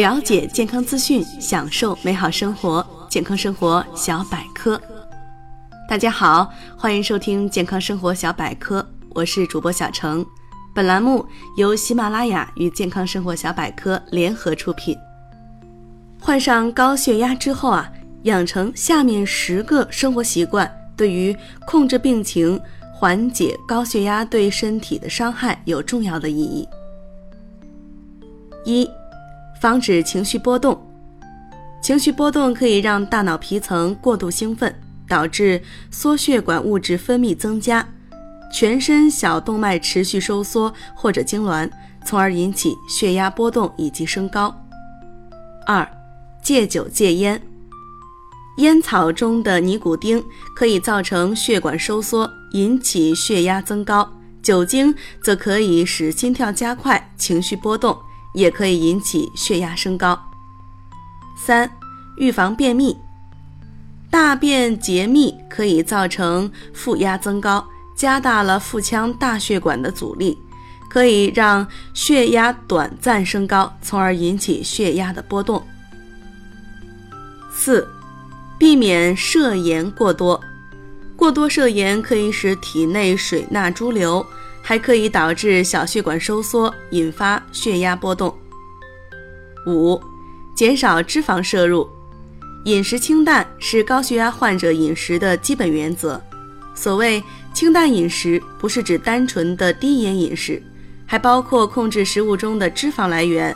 了解健康资讯，享受美好生活。健康生活小百科，大家好，欢迎收听健康生活小百科，我是主播小程。本栏目由喜马拉雅与健康生活小百科联合出品。患上高血压之后啊，养成下面十个生活习惯，对于控制病情、缓解高血压对身体的伤害有重要的意义。一防止情绪波动，情绪波动可以让大脑皮层过度兴奋，导致缩血管物质分泌增加，全身小动脉持续收缩或者痉挛，从而引起血压波动以及升高。二、戒酒戒烟，烟草中的尼古丁可以造成血管收缩，引起血压增高；酒精则可以使心跳加快，情绪波动。也可以引起血压升高。三、预防便秘，大便结密可以造成腹压增高，加大了腹腔大血管的阻力，可以让血压短暂升高，从而引起血压的波动。四、避免摄盐过多，过多摄盐可以使体内水钠潴留。还可以导致小血管收缩，引发血压波动。五、减少脂肪摄入，饮食清淡是高血压患者饮食的基本原则。所谓清淡饮食，不是指单纯的低盐饮食，还包括控制食物中的脂肪来源，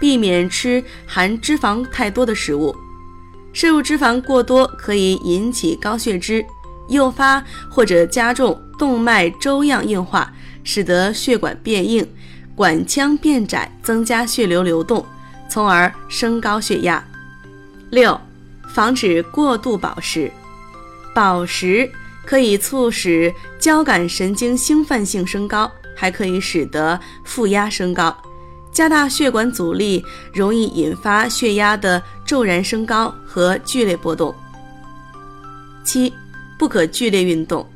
避免吃含脂肪太多的食物。摄入脂肪过多可以引起高血脂，诱发或者加重动脉粥样硬化。使得血管变硬，管腔变窄，增加血流流动，从而升高血压。六、防止过度饱食。饱食可以促使交感神经兴奋性升高，还可以使得负压升高，加大血管阻力，容易引发血压的骤然升高和剧烈波动。七、不可剧烈运动。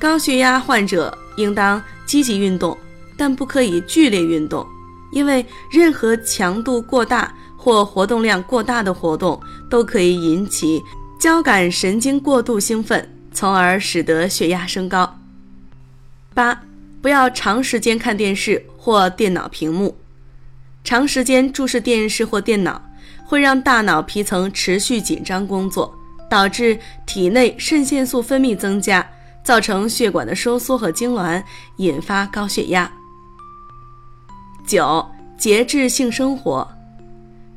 高血压患者。应当积极运动，但不可以剧烈运动，因为任何强度过大或活动量过大的活动都可以引起交感神经过度兴奋，从而使得血压升高。八、不要长时间看电视或电脑屏幕，长时间注视电视或电脑会让大脑皮层持续紧张工作，导致体内肾腺素分泌增加。造成血管的收缩和痉挛，引发高血压。九、节制性生活。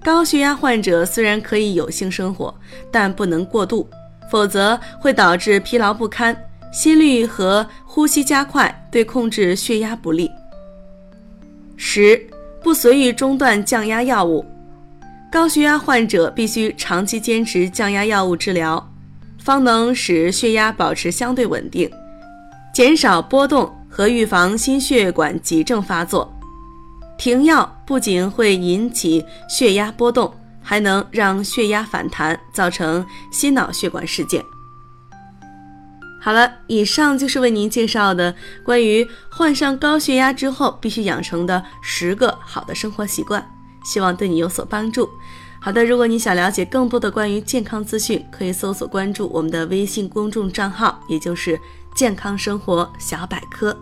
高血压患者虽然可以有性生活，但不能过度，否则会导致疲劳不堪、心率和呼吸加快，对控制血压不利。十、不随意中断降压药物。高血压患者必须长期坚持降压药物治疗。方能使血压保持相对稳定，减少波动和预防心血管急症发作。停药不仅会引起血压波动，还能让血压反弹，造成心脑血管事件。好了，以上就是为您介绍的关于患上高血压之后必须养成的十个好的生活习惯，希望对你有所帮助。好的，如果你想了解更多的关于健康资讯，可以搜索关注我们的微信公众账号，也就是“健康生活小百科”。